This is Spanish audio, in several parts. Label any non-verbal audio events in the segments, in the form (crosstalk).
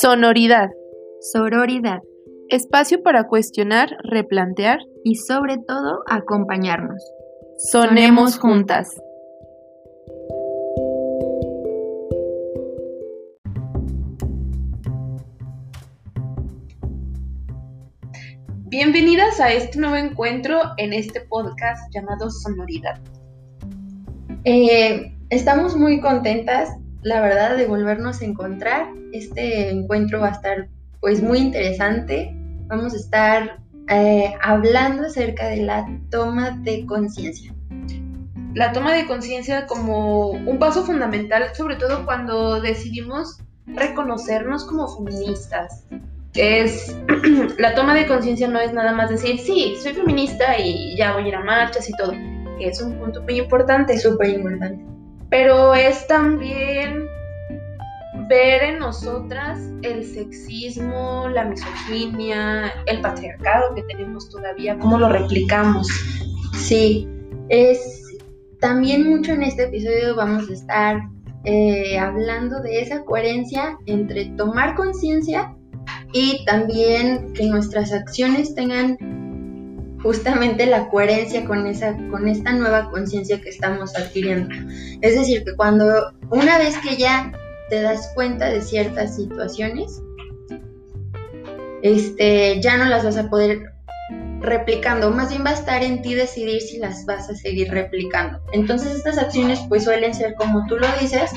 Sonoridad. Sororidad. Espacio para cuestionar, replantear. Y sobre todo, acompañarnos. Sonemos juntas. Bienvenidas a este nuevo encuentro en este podcast llamado Sonoridad. Eh, estamos muy contentas, la verdad, de volvernos a encontrar. Este encuentro va a estar pues muy interesante. Vamos a estar eh, hablando acerca de la toma de conciencia. La toma de conciencia como un paso fundamental, sobre todo cuando decidimos reconocernos como feministas, que es (clears throat) la toma de conciencia no es nada más decir, sí, soy feminista y ya voy a ir a marchas y todo, que es un punto muy importante. Súper importante. Pero es también ver en nosotras el sexismo, la misoginia, el patriarcado que tenemos todavía, cómo lo replicamos. Sí, es también mucho en este episodio vamos a estar eh, hablando de esa coherencia entre tomar conciencia y también que nuestras acciones tengan justamente la coherencia con esa con esta nueva conciencia que estamos adquiriendo. Es decir, que cuando una vez que ya te das cuenta de ciertas situaciones, este, ya no las vas a poder replicando, más bien va a estar en ti decidir si las vas a seguir replicando. Entonces estas acciones pues suelen ser como tú lo dices,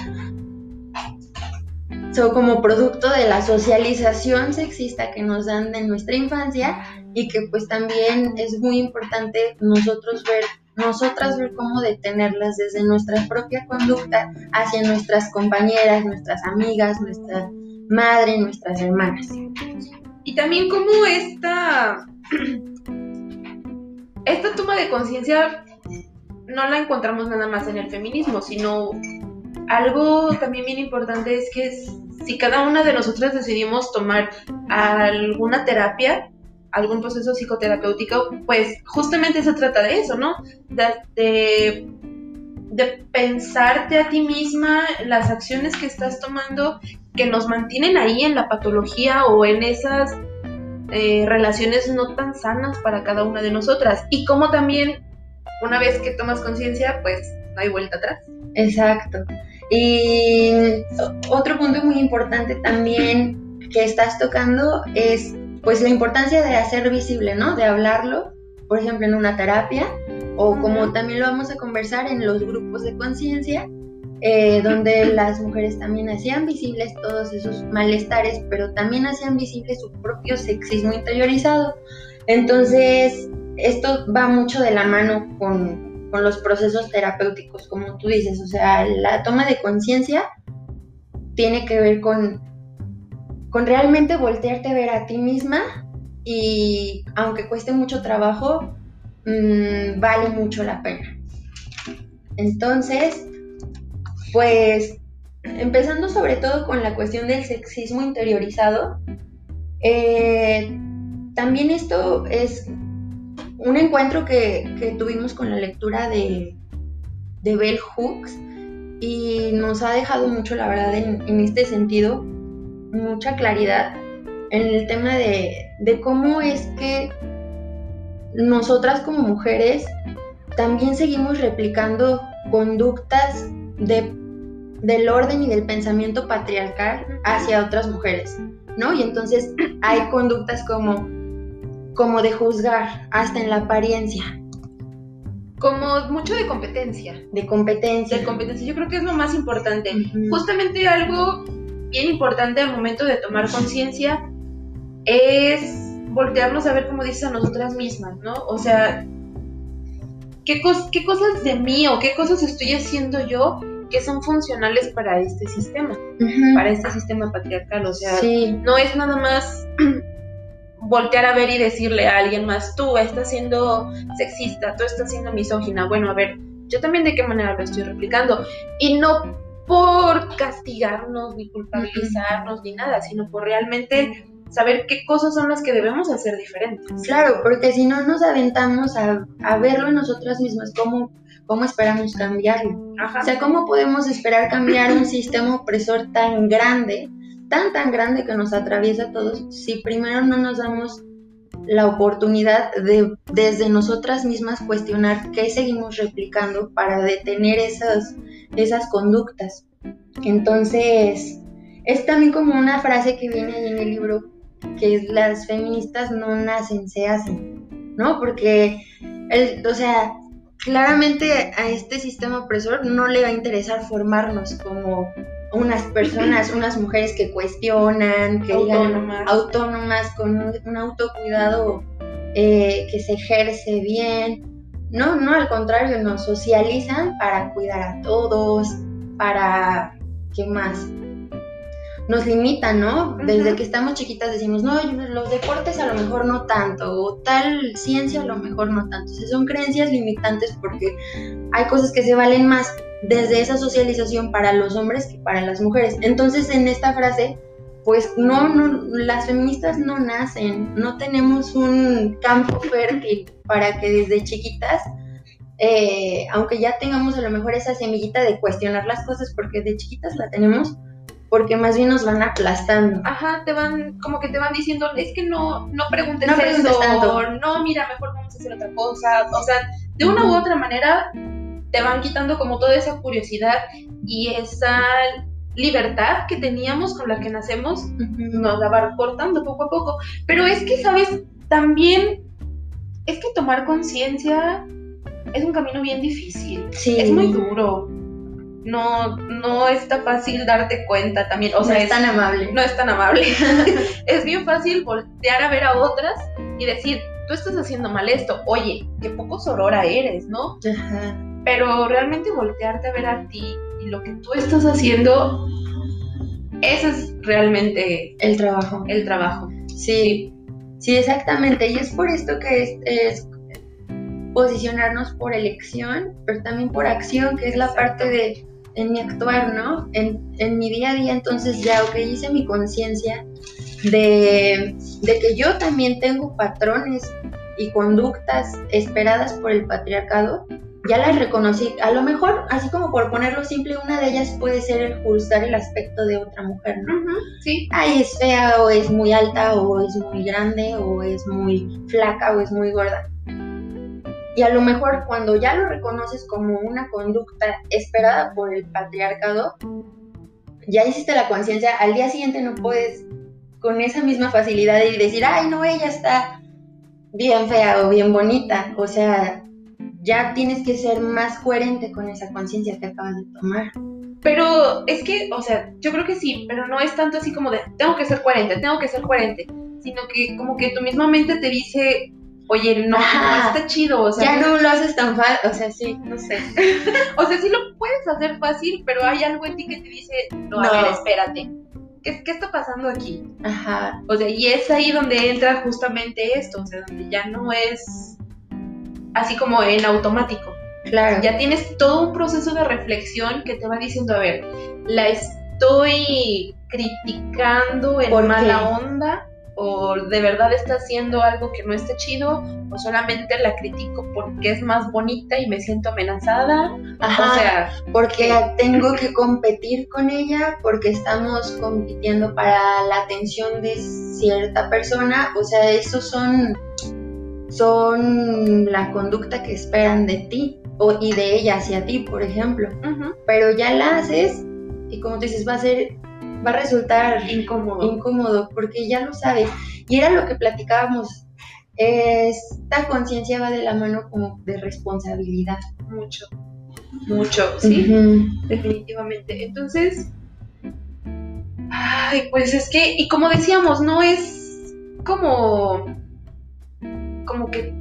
son como producto de la socialización sexista que nos dan de nuestra infancia y que pues también es muy importante nosotros ver, nosotras ver cómo detenerlas desde nuestra propia conducta hacia nuestras compañeras, nuestras amigas, nuestra madre, nuestras hermanas. Y también cómo esta, esta toma de conciencia no la encontramos nada más en el feminismo, sino algo también bien importante es que si cada una de nosotras decidimos tomar alguna terapia, algún proceso psicoterapéutico, pues justamente se trata de eso, ¿no? De, pensarte a ti misma las acciones que estás tomando que nos mantienen ahí en la patología o en esas eh, relaciones no tan sanas para cada una de nosotras. Y como también, una vez que tomas conciencia, pues no hay vuelta atrás. Exacto. Y otro punto muy importante también que estás tocando es pues la importancia de hacer visible, ¿no? De hablarlo, por ejemplo, en una terapia o como también lo vamos a conversar en los grupos de conciencia, eh, donde (laughs) las mujeres también hacían visibles todos esos malestares, pero también hacían visible su propio sexismo interiorizado. Entonces, esto va mucho de la mano con, con los procesos terapéuticos, como tú dices, o sea, la toma de conciencia tiene que ver con, con realmente voltearte a ver a ti misma y aunque cueste mucho trabajo, mmm, vale mucho la pena. Entonces, pues empezando sobre todo con la cuestión del sexismo interiorizado, eh, también esto es un encuentro que, tuvimos con la lectura de Bell Hooks y nos ha dejado mucho, la verdad, en, este sentido, mucha claridad en el tema de, cómo es que nosotras como mujeres también seguimos replicando conductas de, del orden y del pensamiento patriarcal hacia otras mujeres, ¿no? Y entonces hay conductas como como de juzgar, hasta en la apariencia. Como mucho de competencia. De competencia. De competencia, yo creo que es lo más importante. Justamente algo bien importante al momento de tomar conciencia es voltearnos a ver, como dices, a nosotras mismas, ¿no? O sea, ¿qué, qué cosas de mí o qué cosas estoy haciendo yo que son funcionales para este sistema, para este sistema patriarcal. O sea, no es nada más (clears throat) voltear a ver y decirle a alguien más, tú estás siendo sexista, tú estás siendo misógina. Bueno, a ver, yo también de qué manera lo estoy replicando. Y no por castigarnos, ni culpabilizarnos, ni nada, sino por realmente saber qué cosas son las que debemos hacer diferentes. Claro, porque si no nos aventamos a, a verlo nosotras mismas, ¿cómo, cómo esperamos cambiarlo? O sea, ¿cómo podemos esperar cambiar un sistema opresor tan grande tan, tan grande que nos atraviesa a todos si primero no nos damos la oportunidad de desde nosotras mismas cuestionar qué seguimos replicando para detener esas, esas conductas. Entonces, es también como una frase que viene ahí en el libro, que las feministas no nacen, se hacen, ¿no? Porque, el, o sea, claramente a este sistema opresor no le va a interesar formarnos como unas personas, unas mujeres que cuestionan, que autónomas, autónomas con un, autocuidado eh, que se ejerce bien. No, no, al contrario, nos socializan para cuidar a todos, para, ¿qué más? Nos limitan, ¿no? Desde que estamos chiquitas decimos, no, los deportes a lo mejor no tanto, o tal ciencia a lo mejor no tanto. O son creencias limitantes porque hay cosas que se valen más desde esa socialización para los hombres que para las mujeres. Entonces, en esta frase, pues no, no, las feministas no nacen, no tenemos un campo fértil para que desde chiquitas, eh, aunque ya tengamos a lo mejor esa semillita de cuestionar las cosas, porque de chiquitas la tenemos, porque más bien nos van aplastando. Ajá, te van, como que te van diciendo, es que no, no preguntes no eso, no, mira, mejor vamos a hacer otra cosa, o sea, de una u otra manera te van quitando como toda esa curiosidad y esa libertad que teníamos con la que nacemos, nos la va cortando poco a poco. Pero es que, ¿sabes? También es que tomar conciencia es un camino bien difícil. Sí. Es muy duro. No, no está fácil darte cuenta también. O sea, es tan amable. No es tan amable. (laughs) es bien fácil voltear a ver a otras y decir, tú estás haciendo mal esto. Oye, qué poco sorora eres, ¿no? Ajá pero realmente voltearte a ver a ti y lo que tú estás haciendo, ese es realmente el trabajo. El trabajo. Sí, sí, exactamente. Y es por esto que es, posicionarnos por elección, pero también por acción, que es la parte de en mi actuar, ¿no? En, en, mi día a día, entonces ya, ok, hice mi conciencia de, de que yo también tengo patrones y conductas esperadas por el patriarcado ya las reconocí. A lo mejor, así como por ponerlo simple, una de ellas puede ser el juzgar el aspecto de otra mujer, ¿no? sí. Ay, es fea, o es muy alta, o es muy grande, o es muy flaca, o es muy gorda. Y a lo mejor cuando ya lo reconoces como una conducta esperada por el patriarcado, ya hiciste la conciencia, al día siguiente no puedes con esa misma facilidad y decir, ay, no, ella está bien fea o bien bonita. O sea, ya tienes que ser más coherente con esa conciencia que acabas de tomar. Pero es que, o sea, yo creo que sí, pero no es tanto así como de, tengo que ser coherente, tengo que ser coherente, sino que como que tu misma mente te dice, oye, no, no está chido, o sea. Ya no lo haces tan fácil, o sea, sí, no sé. (laughs) o sea, sí lo puedes hacer fácil, pero hay algo en ti que te dice, no, a ver, espérate. ¿Qué, ¿Qué está pasando aquí? Ajá. O sea, y es ahí donde entra justamente esto, o sea, donde ya no es así como en automático. Claro. Ya tienes todo un proceso de reflexión que te va diciendo, a ver, la estoy criticando en mala onda o de verdad está haciendo algo que no está chido o solamente la critico porque es más bonita y me siento amenazada. Ajá, o sea, porque tengo que competir con ella, porque estamos compitiendo para la atención de cierta persona, o sea, esos son son la conducta que esperan de ti o, y de ella hacia ti, por ejemplo. Pero ya la haces y como tú dices, va a ser, va a resultar incómodo. incómodo porque ya lo sabes. Y era lo que platicábamos. Esta conciencia va de la mano como de responsabilidad. Mucho, mucho, sí, definitivamente. Entonces, ay, pues es que, y como decíamos, no es como como que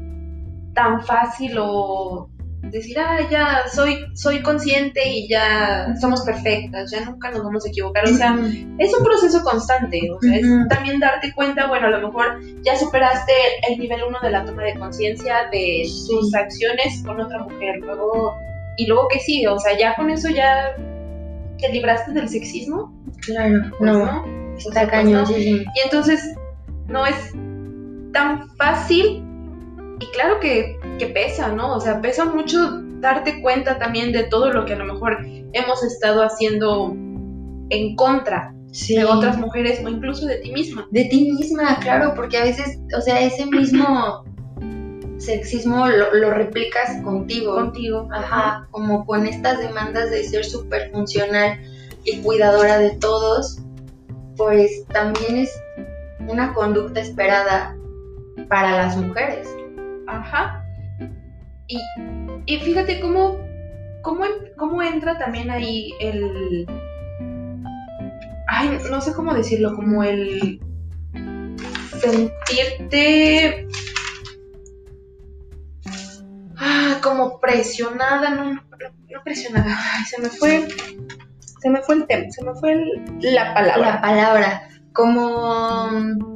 tan fácil o decir, ah, ya soy, soy consciente y ya somos perfectas, ya nunca nos vamos a equivocar. O sea, es un proceso constante. O sea, es también darte cuenta, bueno, a lo mejor ya superaste el nivel uno de la toma de conciencia de tus acciones con otra mujer. Luego, y luego que sí, o sea, ya con eso ya te libraste del sexismo. Claro, pues no, Está cañón, Y entonces no es tan fácil y claro que, pesa, ¿no? O sea, pesa mucho darte cuenta también de todo lo que a lo mejor hemos estado haciendo en contra. de otras mujeres o incluso de ti misma. De ti misma, claro, porque a veces, o sea, ese mismo sexismo lo, replicas contigo. Contigo. Ajá, como con estas demandas de ser súper funcional y cuidadora de todos, pues también es una conducta esperada para las mujeres. Ajá. Y, y fíjate cómo, cómo, cómo entra también ahí el... Ay, no sé cómo decirlo, como el sentirte ah, como presionada, no, no, presionada, Ay, se me fue, se me fue el tema, se me fue la palabra. La palabra, como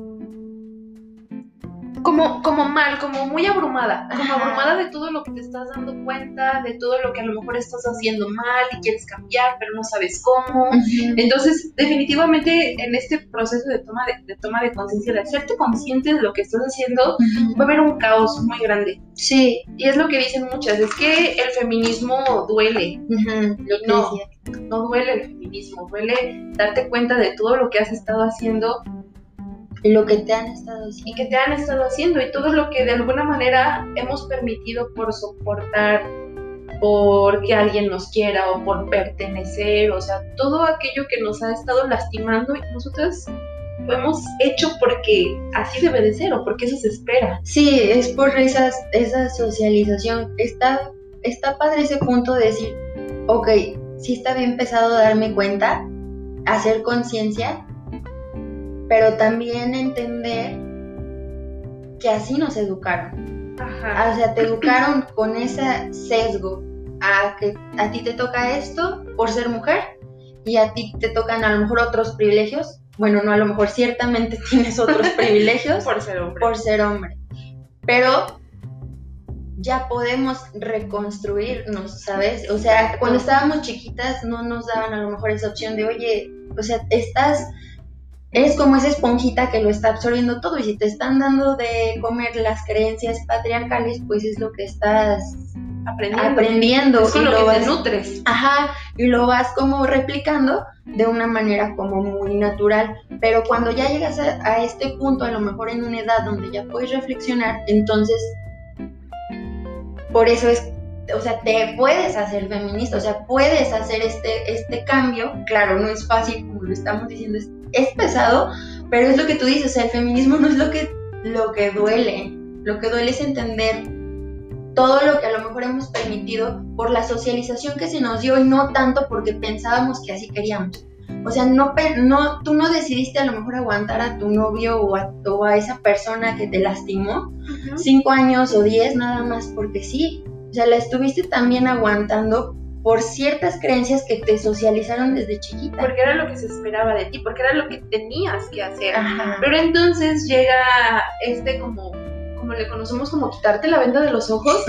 como, como mal, como muy abrumada, como abrumada de todo lo que te estás dando cuenta, de todo lo que a lo mejor estás haciendo mal y quieres cambiar, pero no sabes cómo. Entonces, definitivamente en este proceso de toma de, toma de conciencia, de hacerte consciente de lo que estás haciendo, va a haber un caos muy grande. Sí. Y es lo que dicen muchas, es que el feminismo duele. no, no duele el feminismo, duele darte cuenta de todo lo que has estado haciendo lo que te han estado haciendo. Y que te han estado haciendo y todo lo que de alguna manera hemos permitido por soportar, por que alguien nos quiera o por pertenecer, o sea, todo aquello que nos ha estado lastimando y nosotras lo hemos hecho porque así debe de ser o porque eso se espera. Sí, es por esas, esa socialización. Está, está padre ese punto de decir, ok, sí está bien pesado darme cuenta, hacer conciencia, pero también entender que así nos educaron. Ajá. O sea, te educaron con ese sesgo a que a ti te toca esto por ser mujer y a ti te tocan a lo mejor otros privilegios. Bueno, no, a lo mejor ciertamente (laughs) tienes otros privilegios por ser hombre. Por ser hombre. Pero ya podemos reconstruirnos, ¿sabes? O sea, cuando estábamos chiquitas no nos daban a lo mejor esa opción de, oye, o sea, estás es como esa esponjita que lo está absorbiendo todo y si te están dando de comer las creencias patriarcales, pues es lo que estás aprendiendo, aprendiendo es y lo, que te nutres. Ajá, y lo vas como replicando de una manera como muy natural, pero cuando ya llegas a, a este punto, a lo mejor en una edad donde ya puedes reflexionar, entonces por eso es o sea, te puedes hacer feminista, o sea, puedes hacer este, este cambio. Claro, no es fácil, como lo estamos diciendo, es es pesado, pero es lo que tú dices, o sea, el feminismo no es lo que, lo que duele, lo que duele es entender todo lo que a lo mejor hemos permitido por la socialización que se nos dio y no tanto porque pensábamos que así queríamos. O sea, no, no, tú no decidiste a lo mejor aguantar a tu novio o a, o a esa persona que te lastimó cinco años o diez nada más porque sí. O sea, la estuviste también aguantando por ciertas creencias que te socializaron desde chiquita. Porque era lo que se esperaba de ti, porque era lo que tenías que hacer. Pero entonces llega este como, como le conocemos como quitarte la venda de los ojos.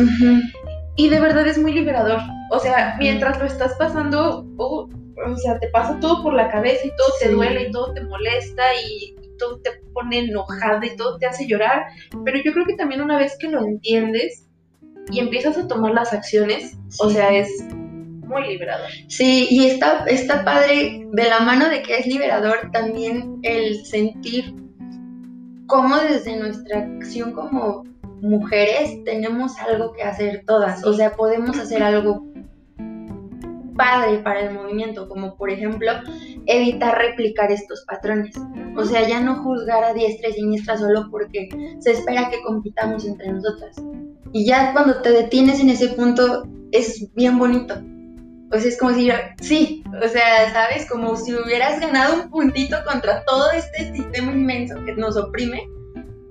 Y de verdad es muy liberador. O sea, mientras lo estás pasando, o sea, te pasa todo por la cabeza y todo te duele y todo te molesta y, y todo te pone enojada y todo te hace llorar. Pero yo creo que también una vez que lo entiendes y empiezas a tomar las acciones, o sea, es muy liberador. Sí, y está, está padre de la mano de que es liberador también el sentir cómo desde nuestra acción como mujeres tenemos algo que hacer todas, o sea, podemos hacer algo padre para el movimiento, como por ejemplo evitar replicar estos patrones. O sea, ya no juzgar a diestra y siniestra solo porque se espera que compitamos entre nosotras. Y ya cuando te detienes en ese punto es bien bonito, pues es como si, sí, o sea, ¿sabes? Como si hubieras ganado un puntito contra todo este sistema inmenso que nos oprime,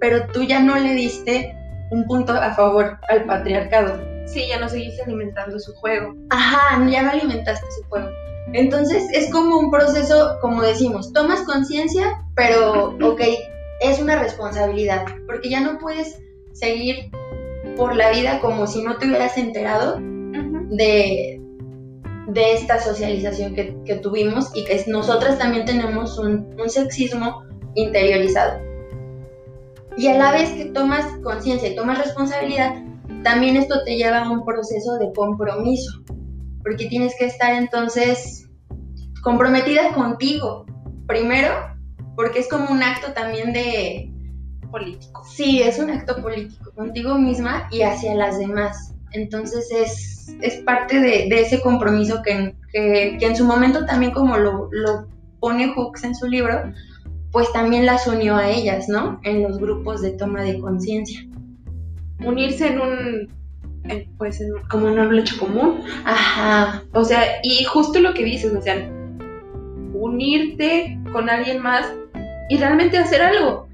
pero tú ya no le diste un punto a favor al patriarcado. Sí, ya no seguiste alimentando su juego. Ajá, ya no alimentaste su juego. Entonces es como un proceso, como decimos, tomas conciencia, pero ok, es una responsabilidad, porque ya no puedes seguir por la vida como si no te hubieras enterado de, de esta socialización que, tuvimos y que nosotras también tenemos un, sexismo interiorizado. Y a la vez que tomas conciencia y tomas responsabilidad, también esto te lleva a un proceso de compromiso, porque tienes que estar entonces comprometida contigo, Primero, porque es como un acto también de... Político. Sí, es un acto político contigo misma y hacia las demás. Entonces es, es parte de, ese compromiso que, que, en su momento también como lo, lo pone Hooks en su libro, pues también las unió a ellas, ¿no? En los grupos de toma de conciencia. Unirse en un, pues, en, como un hecho común. Ajá. O sea, y justo lo que dices, o sea, unirte con alguien más y realmente hacer algo.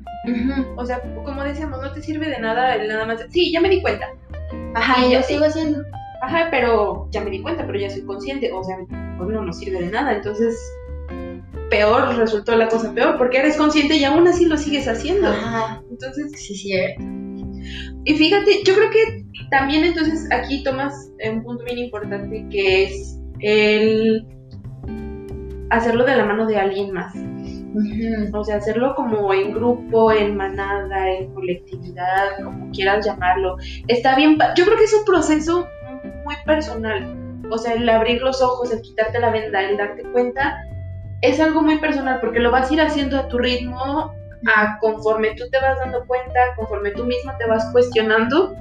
O sea, como decíamos, no te sirve de nada el nada más. Sí, ya me di cuenta. Ajá, y yo sigo haciendo. Ajá, pero ya me di cuenta, pero ya soy consciente. O sea, pues no nos sirve de nada. Entonces, peor resultó la cosa peor, porque eres consciente y aún así lo sigues haciendo. Ajá. Entonces, sí, cierto. Y fíjate, yo creo que también entonces aquí tomas un punto bien importante que es el hacerlo de la mano de alguien más. O sea, hacerlo como en grupo, en manada, en colectividad, como quieras llamarlo. Está bien, yo creo que es un proceso muy personal. O sea, el abrir los ojos, el quitarte la venda, el darte cuenta, es algo muy personal porque lo vas a ir haciendo a tu ritmo, a conforme tú te vas dando cuenta, conforme tú misma te vas cuestionando,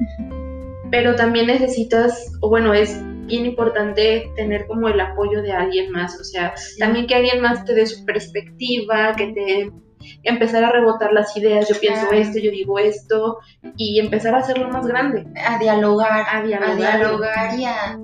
pero también necesitas, o bueno, es bien importante tener como el apoyo de alguien más, o sea, también que alguien más te dé su perspectiva, que te empezar a rebotar las ideas, yo pienso esto, yo digo esto, y empezar a hacerlo más grande. A dialogar, a dialogar, a dialogar y a...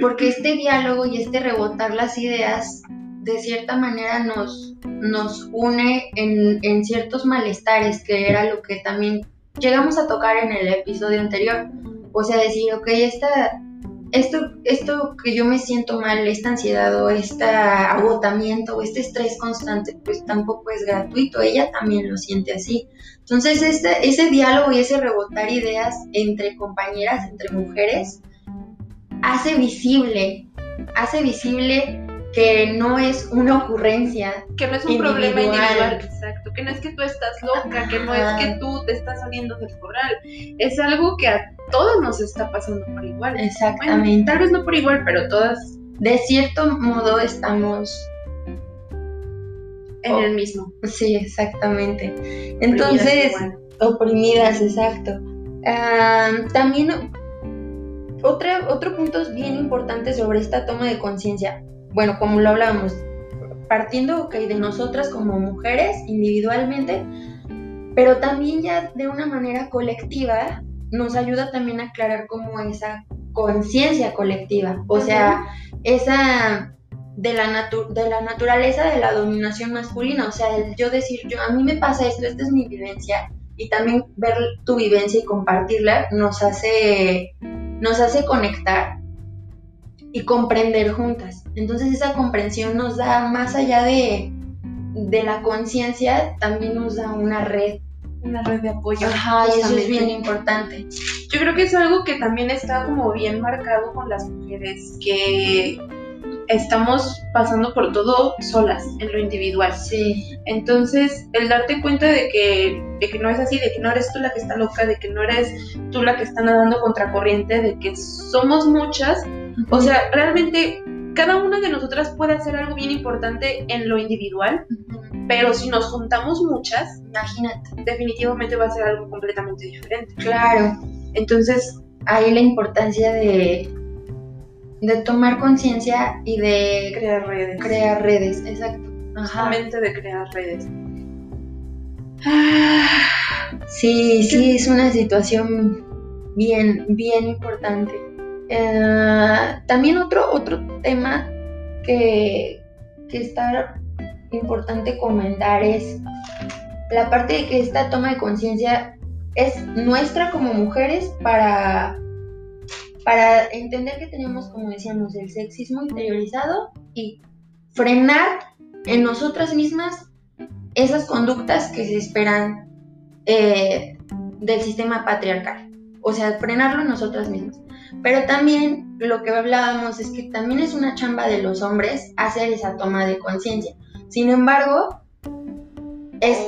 Porque este diálogo y este rebotar las ideas, de cierta manera nos, nos une en, en ciertos malestares, que era lo que también llegamos a tocar en el episodio anterior. O sea, decir, ok, esta esto, esto que yo me siento mal, esta ansiedad o este agotamiento o este estrés constante, pues tampoco es gratuito, ella también lo siente así. Entonces, este, ese diálogo y ese rebotar ideas entre compañeras, entre mujeres, hace visible, hace visible que no es una ocurrencia. Que no es un problema individual, exacto. Que no es que tú estás loca, que no es que tú te estás saliendo del corral. Es algo que a todos nos está pasando por igual. Exactamente. tal vez no por igual, pero todas. De cierto modo estamos. En el mismo. Sí, exactamente. Entonces, oprimidas, exacto. también otro punto bien importante sobre esta toma de conciencia bueno, como lo hablábamos, partiendo de nosotras como mujeres individualmente, pero también ya de una manera colectiva nos ayuda también a aclarar como esa conciencia colectiva, o sea, esa de la, de la naturaleza de la dominación masculina, o sea, el yo decir, yo a mí me pasa esto, esta es mi vivencia, y también ver tu vivencia y compartirla nos hace, nos hace conectar y comprender juntas. Entonces esa comprensión nos da, más allá de, de la conciencia, también nos da una red. Una red de apoyo. Ajá, y eso es bien importante. Yo creo que es algo que también está como bien marcado con las mujeres, que estamos pasando por todo solas, en lo individual. Sí. Entonces, el darte cuenta de que, de que no es así, de que no eres tú la que está loca, de que no eres tú la que está nadando contracorriente, de que somos muchas o sea, realmente cada una de nosotras puede hacer algo bien importante en lo individual, pero si nos juntamos muchas, imagínate, definitivamente va a ser algo completamente diferente. Claro. Entonces, ahí la importancia de, de tomar conciencia y de crear redes. Crear redes, exacto. Justamente de crear redes. Sí, sí, es una situación bien, bien importante. Eh, también otro, otro tema que, que está importante comentar es la parte de que esta toma de conciencia es nuestra como mujeres para, para entender que tenemos, como decíamos, el sexismo interiorizado y frenar en nosotras mismas esas conductas que se esperan eh, del sistema patriarcal. O sea, frenarlo en nosotras mismas. Pero también lo que hablábamos es que también es una chamba de los hombres hacer esa toma de conciencia. Sin embargo, es,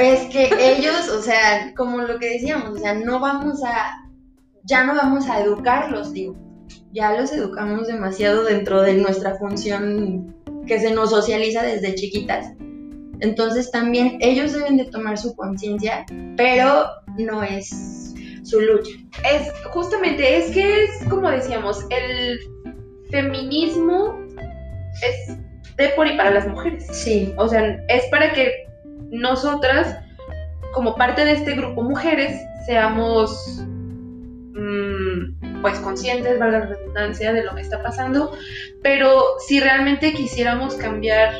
es que ellos, o sea, como lo que decíamos, o sea, no vamos a, ya no vamos a educarlos, digo, ya los educamos demasiado dentro de nuestra función que se nos socializa desde chiquitas. Entonces también ellos deben de tomar su conciencia, pero no es su lucha. Es justamente, es que es como decíamos, el feminismo es de por y para las mujeres. Sí. O sea, es para que nosotras, como parte de este grupo mujeres, seamos mm, pues conscientes, valga la redundancia, de lo que está pasando. Pero si realmente quisiéramos cambiar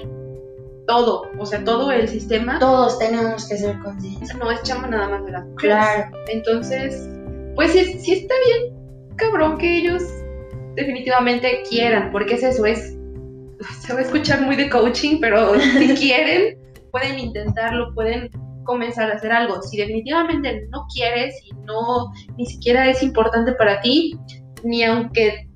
todo, o sea, todo el sistema. Todos tenemos que ser conscientes. No es chamba nada más de las mujeres. Claro. Entonces, pues sí, sí está bien, cabrón, que ellos definitivamente quieran, porque es eso, es. Se va a escuchar muy de coaching, pero (laughs) si quieren, pueden intentarlo, pueden comenzar a hacer algo. Si definitivamente no quieres y no ni siquiera es importante para ti, ni aunque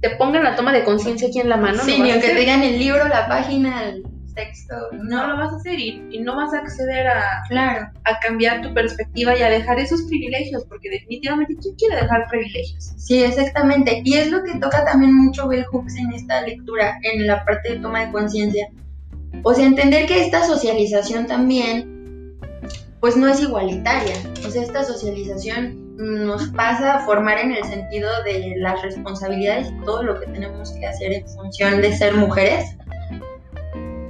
te pongan la toma de conciencia aquí en la mano, Sí, no ni aunque te digan el libro, la página, el texto. no lo vas a hacer y, y no vas a acceder a, claro. a cambiar tu perspectiva y a dejar esos privilegios, porque definitivamente ¿quién quiere dejar privilegios? Sí, exactamente. Y es lo que toca también mucho Bell Hooks en esta lectura, en la parte de toma de conciencia. O sea, entender que esta socialización también, pues no es igualitaria. O sea, esta socialización nos pasa a formar en el sentido de las responsabilidades y todo lo que tenemos que hacer en función de ser mujeres.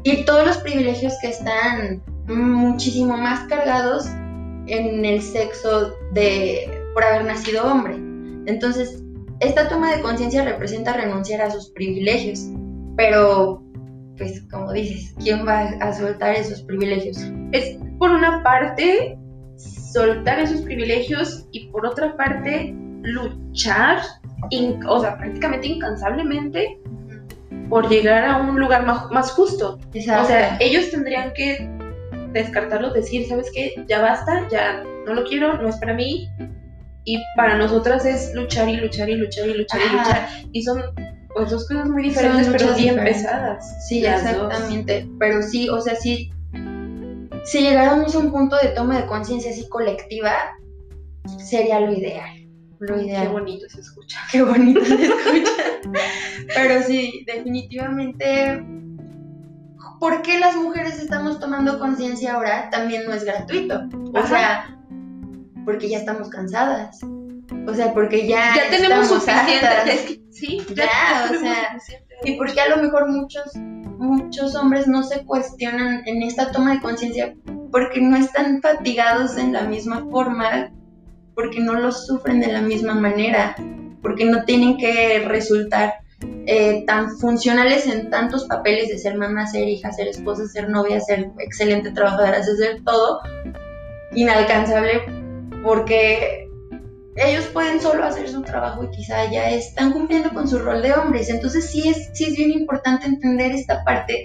Y todos los privilegios que están muchísimo más cargados en el sexo de por haber nacido hombre. Entonces, esta toma de conciencia representa renunciar a sus privilegios, pero, pues, como dices, ¿quién va a soltar esos privilegios? Es por una parte soltar esos privilegios y por otra parte luchar, o sea, prácticamente incansablemente por llegar a un lugar más, más justo. O sea, ellos tendrían que descartarlo, decir, ¿sabes qué? Ya basta, ya no lo quiero, no es para mí. Y para nosotras es luchar y luchar y luchar y luchar y luchar. Y son pues dos cosas muy diferentes, pero bien diferentes. pesadas. Sí, dos. exactamente. Pero sí, o sea, sí. Si llegáramos a un punto de toma de conciencia así colectiva, sería lo ideal. Lo Qué bonito se escucha. (laughs) Qué bonito se escucha. Pero sí, definitivamente. ¿Por qué las mujeres estamos tomando conciencia ahora? También no es gratuito. O Ajá. sea, porque ya estamos cansadas. O sea, porque ya. Ya tenemos estamos suficiente. hartas. es que- sí, ya, o sea. Y porque a lo mejor muchos, muchos hombres no se cuestionan en esta toma de conciencia porque no están fatigados en la misma forma, porque no los sufren de la misma manera, porque no tienen que resultar eh, tan funcionales en tantos papeles de ser mamá, ser hija, ser esposa, ser novia, ser excelente trabajadora, ser todo inalcanzable porque ellos pueden solo hacer su trabajo y quizá ya están cumpliendo con su rol de hombres. Entonces sí es, sí es bien importante entender esta parte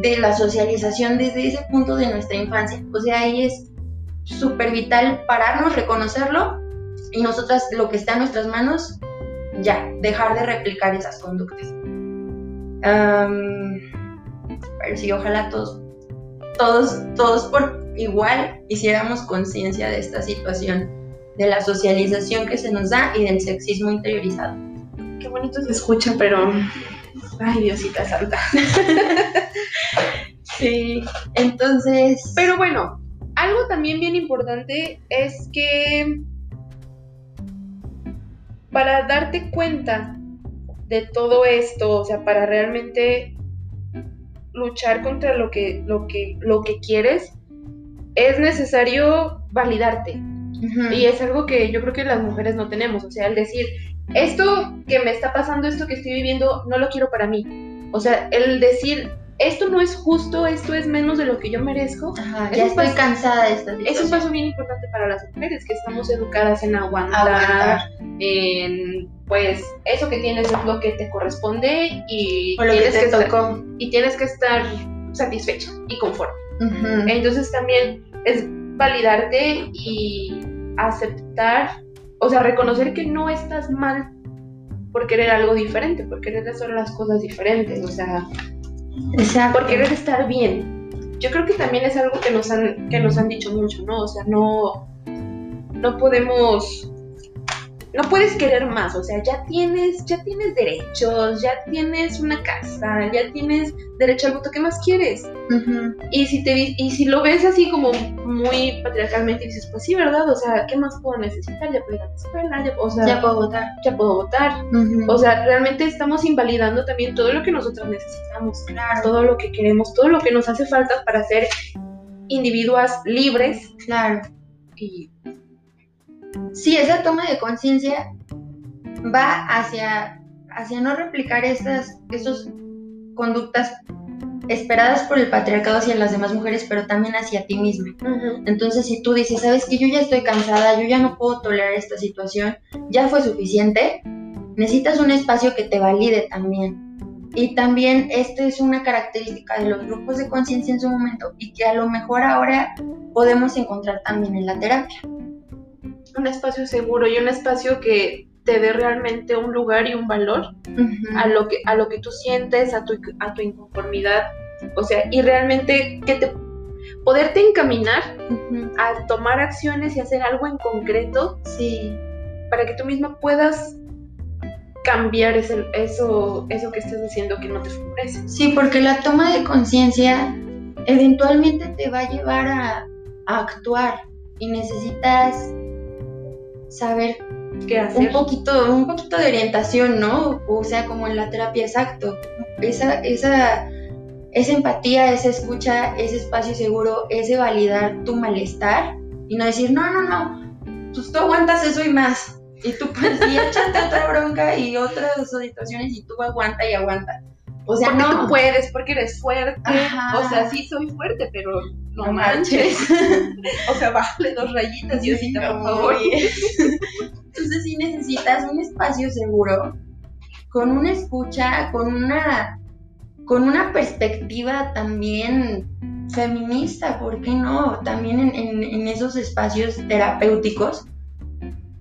de la socialización desde ese punto de nuestra infancia. O sea, ahí es súper vital pararnos, reconocerlo y nosotras lo que está en nuestras manos, ya, dejar de replicar esas conductas. Am, pero sí, ojalá todos, todos, todos por igual hiciéramos conciencia de esta situación, de la socialización que se nos da y del sexismo interiorizado. Qué bonito se escucha, pero. Ay, Diosita Santa. (laughs) Sí, entonces, Pero bueno, algo también bien importante es que para darte cuenta de todo esto, o sea, para realmente luchar contra lo que, lo que, lo que quieres, es necesario validarte. Y es algo que yo creo que las mujeres no tenemos. O sea, el decir, esto que me está pasando, esto que estoy viviendo, no lo quiero para mí. O sea, el decir, esto no es justo, esto es menos de lo que yo merezco, ajá, ya estoy cansada de esta es un situación. paso bien importante para las mujeres, que estamos educadas en aguantar, Aguantar. en, pues, eso que tienes es lo que te corresponde y, O lo que tienes, te que estar, tocó. y tienes que estar satisfecha y conforme. Entonces también es validarte y aceptar, o sea, reconocer que no estás mal por querer algo diferente, por querer hacer las cosas diferentes, o sea, Exacto. por querer estar bien. Yo creo que también es algo que nos han, que nos han dicho mucho, ¿no? O sea, no, no podemos no puedes querer más, o sea, ya tienes, ya tienes derechos, ya tienes una casa, ya tienes derecho al voto, ¿qué más quieres? Y si te y si lo ves así como muy patriarcalmente dices, pues sí, ¿verdad? O sea, ¿qué más puedo necesitar? Ya puedo ir a la escuela, ya, o sea, ya puedo votar. Ya puedo votar. O sea, realmente estamos invalidando también todo lo que nosotros necesitamos, Claro. todo lo que queremos, todo lo que nos hace falta para ser individuas libres Claro. y Sí, esa toma de conciencia va hacia, hacia no replicar estas, estas conductas esperadas por el patriarcado hacia las demás mujeres, pero también hacia ti misma. Entonces, si tú dices, sabes que yo ya estoy cansada, yo ya no puedo tolerar esta situación, ya fue suficiente, necesitas un espacio que te valide también. Y también esta es una característica de los grupos de conciencia en su momento y que a lo mejor ahora podemos encontrar también en la terapia. Un espacio seguro y un espacio que te dé realmente un lugar y un valor a lo que a lo que tú sientes, a tu a tu inconformidad, o sea, y realmente que te poderte encaminar a tomar acciones y hacer algo en concreto Sí, para que tú misma puedas cambiar ese- eso eso que estás haciendo que no te favorece. sí, porque la toma de conciencia eventualmente te va a llevar a, a actuar y necesitas saber ¿Qué un hacer? poquito, un poquito de orientación, ¿no? O sea, como en la terapia, exacto. Esa, esa, esa empatía, esa escucha, ese espacio seguro, ese validar tu malestar y no decir, no, no, no, pues tú aguantas eso y más. Y tú pues y échate otra bronca y otras situaciones y tú aguanta y aguanta. O sea, porque no. tú puedes, porque eres fuerte. Ajá. O sea, sí soy fuerte, pero no, No manches. (laughs) o sea, bájale dos rayitas, Diosita, por favor. Entonces sí necesitas un espacio seguro, con una escucha, con una, con una perspectiva también feminista, ¿por qué no? También en, en- en esos espacios terapéuticos.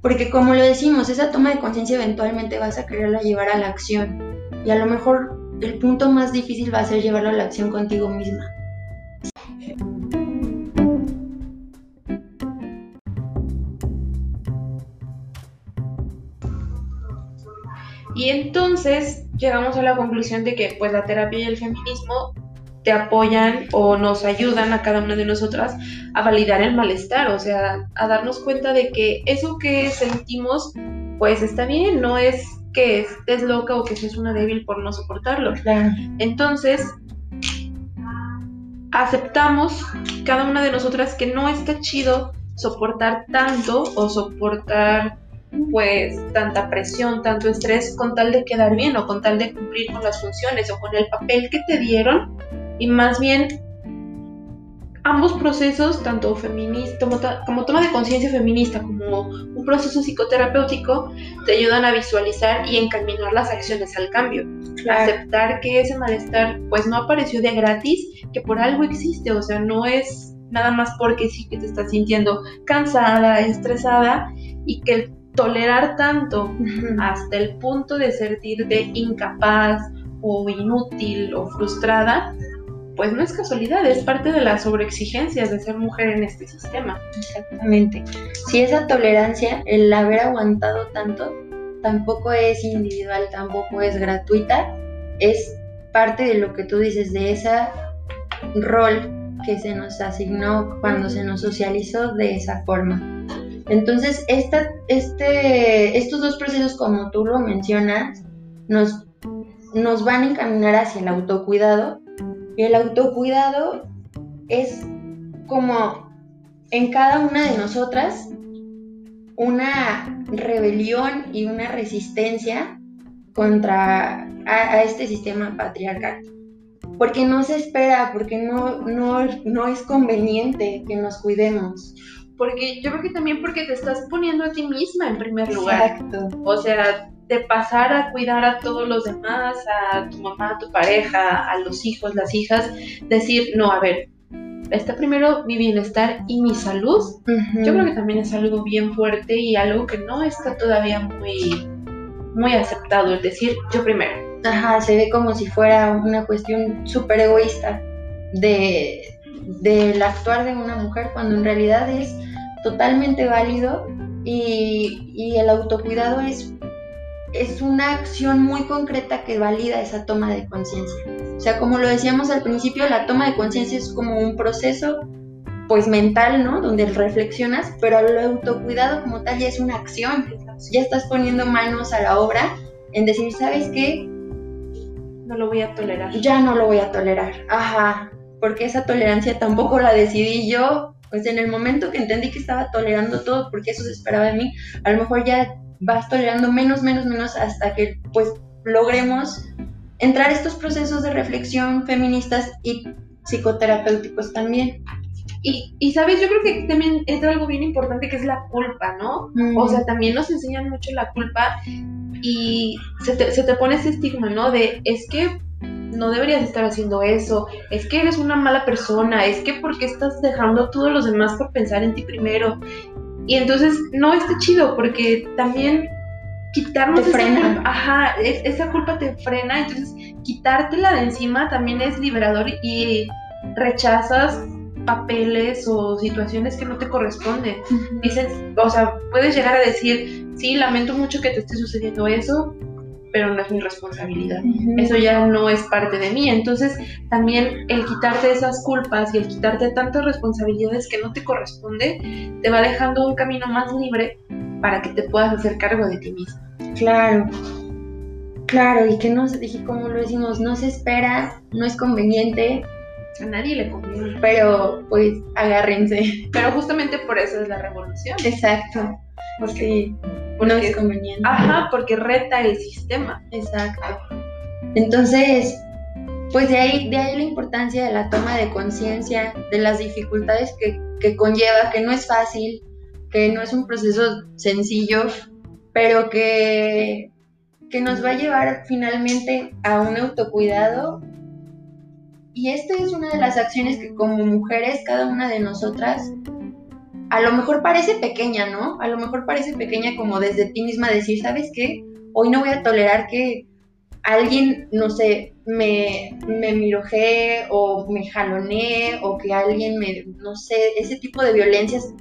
Porque como lo decimos, esa toma de conciencia eventualmente vas a quererla llevar a la acción. Y a lo mejor el punto más difícil va a ser llevarlo a la acción contigo misma. Y entonces llegamos a la conclusión de que pues la terapia y el feminismo te apoyan o nos ayudan a cada una de nosotras a validar el malestar, o sea, a darnos cuenta de que eso que sentimos pues está bien, no es que estés loca o que seas una débil por no soportarlo. Claro. Entonces, aceptamos cada una de nosotras que no está chido soportar tanto o soportar pues tanta presión, tanto estrés con tal de quedar bien o con tal de cumplir con las funciones o con el papel que te dieron y más bien ambos procesos, tanto feminista como, toma de conciencia feminista como un proceso psicoterapéutico, te ayudan a visualizar y encaminar las acciones al cambio. Aceptar que ese malestar pues no apareció de gratis, que por algo existe, o sea, no es nada más porque sí que te estás sintiendo cansada, estresada y que el tolerar tanto hasta el punto de sentirte incapaz o inútil o frustrada, pues no es casualidad, es parte de las sobreexigencias de ser mujer en este sistema. Exactamente. Si esa tolerancia, el haber aguantado tanto, tampoco es individual, tampoco es gratuita, es parte de lo que tú dices, de ese rol que se nos asignó cuando se nos socializó de esa forma. Entonces, esta, este, estos dos procesos, como tú lo mencionas, nos, nos van a encaminar hacia el autocuidado. El autocuidado es como en cada una de nosotras una rebelión y una resistencia contra a este sistema patriarcal. Porque no se espera, porque no, no, no es conveniente que nos cuidemos. Porque yo creo que también porque te estás poniendo a ti misma en primer lugar. Exacto. O sea, de pasar a cuidar a todos los demás, a tu mamá, a tu pareja, a los hijos, las hijas, decir, no, a ver, está primero mi bienestar y mi salud. Yo creo que también es algo bien fuerte y algo que no está todavía muy, muy aceptado, el decir yo primero. Ajá, se ve como si fuera una cuestión súper egoísta de, del actuar de una mujer, cuando en realidad es totalmente válido y, y el autocuidado es, es una acción muy concreta que valida esa toma de conciencia. O sea, como lo decíamos al principio, la toma de conciencia es como un proceso pues mental, ¿no? Donde reflexionas, pero el autocuidado como tal ya es una acción. Ya estás poniendo manos a la obra en decir, ¿sabes qué? No lo voy a tolerar. Ya no lo voy a tolerar. Ajá. Porque esa tolerancia tampoco la decidí yo. Pues en el momento que entendí que estaba tolerando todo, porque eso se esperaba de mí, a lo mejor ya vas tolerando menos, menos, menos hasta que pues logremos entrar a estos procesos de reflexión feministas y psicoterapéuticos también. Y, y, sabes, yo creo que también entra algo bien importante que es la culpa, ¿no? O sea, también nos enseñan mucho la culpa y se te, se te pone ese estigma, ¿no? De es que no deberías estar haciendo eso, es que eres una mala persona, es que porque estás dejando a todos los demás por pensar en ti primero. Y entonces no está chido porque también quitarnos te frena. Esa culpa, ajá, esa culpa te frena, entonces quitártela de encima también es liberador y rechazas papeles o situaciones que no te corresponden. Dices, o sea, puedes llegar a decir, sí, lamento mucho que te esté sucediendo eso, pero no es mi responsabilidad. Eso ya no es parte de mí. Entonces, también el quitarte esas culpas y el quitarte tantas responsabilidades que no te corresponde, te va dejando un camino más libre para que te puedas hacer cargo de ti mismo. Claro. Claro, y que no se dije como lo decimos, no se espera, no es conveniente, a nadie le conviene. Pero pues agárrense. Pero justamente por eso es la revolución. Exacto. Porque, no es conveniente. Ajá, porque reta el sistema. Exacto. Entonces, pues de ahí, de ahí la importancia de la toma de conciencia, de las dificultades que, que conlleva, que no es fácil, que no es un proceso sencillo, pero que, que nos va a llevar finalmente a un autocuidado y esta es una de las acciones que como mujeres, cada una de nosotras, a lo mejor parece pequeña, ¿no? A lo mejor parece pequeña como desde ti misma decir, ¿sabes qué? Hoy no voy a tolerar que alguien, no sé, me, me mirojee o me jalonee o que alguien me, no sé, ese tipo de violencias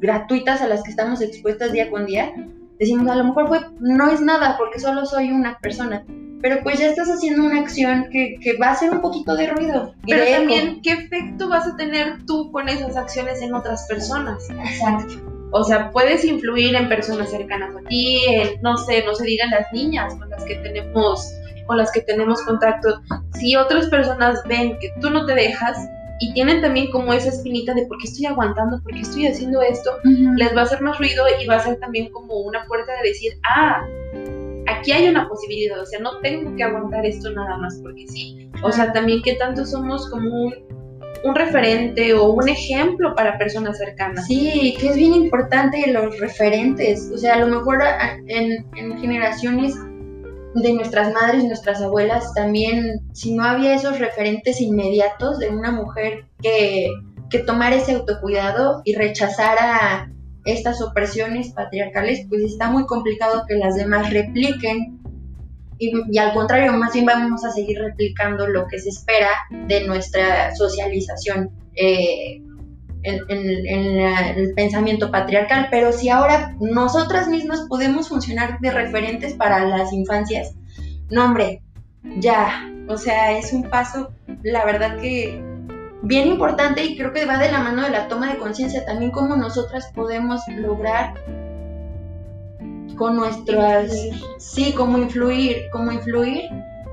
gratuitas a las que estamos expuestas día con día. Decimos, a lo mejor fue, no es nada porque solo soy una persona pero pues ya estás haciendo una acción que, va a hacer un poquito de ruido. Pero también, ¿qué efecto vas a tener tú con esas acciones en otras personas? Exacto. O sea, puedes influir en personas cercanas a ti, no sé, no se digan las niñas con las que tenemos con las que tenemos contacto. Si otras personas ven que tú no te dejas y tienen también como esa espinita de por qué estoy aguantando, por qué estoy haciendo esto, les va a hacer más ruido y va a ser también como una puerta de decir, ah, aquí hay una posibilidad, o sea, no tengo que aguantar esto nada más porque sí. O sea, también que tanto somos como un, referente o un ejemplo para personas cercanas. Sí, que es bien importante los referentes. O sea, a lo mejor en, en generaciones de nuestras madres, nuestras abuelas, también, si no había esos referentes inmediatos de una mujer que, que tomara ese autocuidado y rechazara estas opresiones patriarcales, pues está muy complicado que las demás repliquen. Y, al contrario, más bien vamos a seguir replicando lo que se espera de nuestra socialización eh, en, el pensamiento patriarcal. Pero si ahora nosotras mismas podemos funcionar de referentes para las infancias, no hombre, ya, o sea, es un paso, la verdad que bien importante y creo que va de la mano de la toma de conciencia también cómo nosotras podemos lograr con nuestras sí cómo influir cómo influir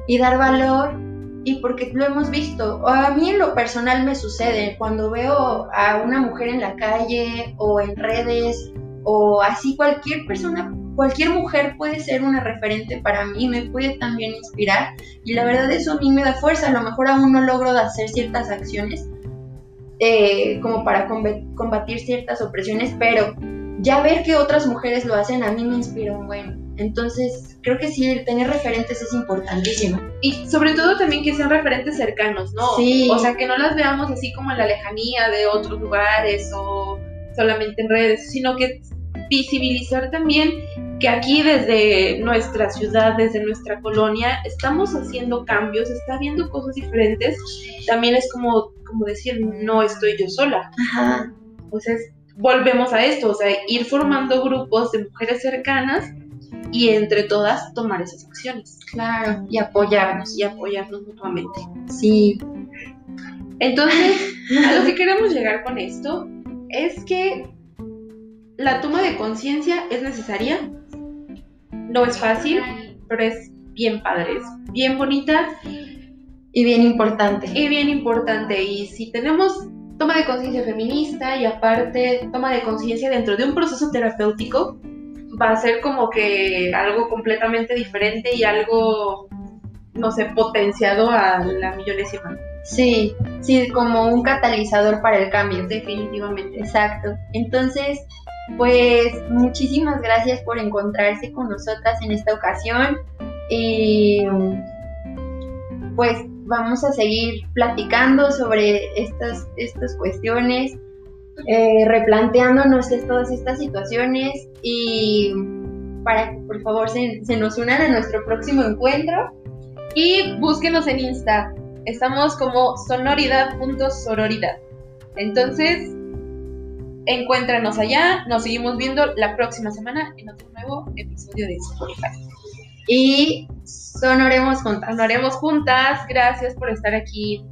y dar valor y porque lo hemos visto. A mí en lo personal me sucede cuando veo a una mujer en la calle o en redes o así cualquier persona cualquier mujer puede ser una referente para mí, me puede también inspirar y la verdad eso a mí me da fuerza, a lo mejor aún no logro hacer ciertas acciones eh, como para combatir ciertas opresiones, pero ya ver que otras mujeres lo hacen a mí me inspira un buen. Entonces, creo que sí, tener referentes es importantísimo. Y sobre todo también que sean referentes cercanos, ¿no? Sí. O sea, que no las veamos así como en la lejanía de otros lugares o solamente en redes, sino que visibilizar también que aquí desde nuestra ciudad, desde nuestra colonia, estamos haciendo cambios, está viendo cosas diferentes, también es como, como decir, no estoy yo sola. Ajá. Entonces, volvemos a esto, o sea, ir formando grupos de mujeres cercanas y entre todas tomar esas acciones. Claro, y apoyarnos. Y apoyarnos mutuamente. Sí. Entonces, (laughs) a lo que queremos llegar con esto es que la toma de conciencia es necesaria, no es fácil, pero es bien padre, es bien bonita. Y bien importante. Y bien importante. Y si tenemos toma de conciencia feminista y aparte toma de conciencia dentro de un proceso terapéutico, va a ser como que algo completamente diferente y algo, no sé, potenciado a la millonésima. Sí, sí, como un catalizador para el cambio. Definitivamente. Exacto. Entonces, pues muchísimas gracias por encontrarse con nosotras en esta ocasión. Y pues vamos a seguir platicando sobre estas, estas cuestiones, eh, replanteándonos todas estas situaciones y para que por favor se, nos unan a nuestro próximo encuentro. Y búsquenos en Insta. Estamos como sonoridad.sororidad. Entonces, encuéntranos allá. Nos seguimos viendo la próxima semana en otro nuevo episodio de Spotify. Y sonoremos juntas. Sonoremos juntas. Gracias por estar aquí.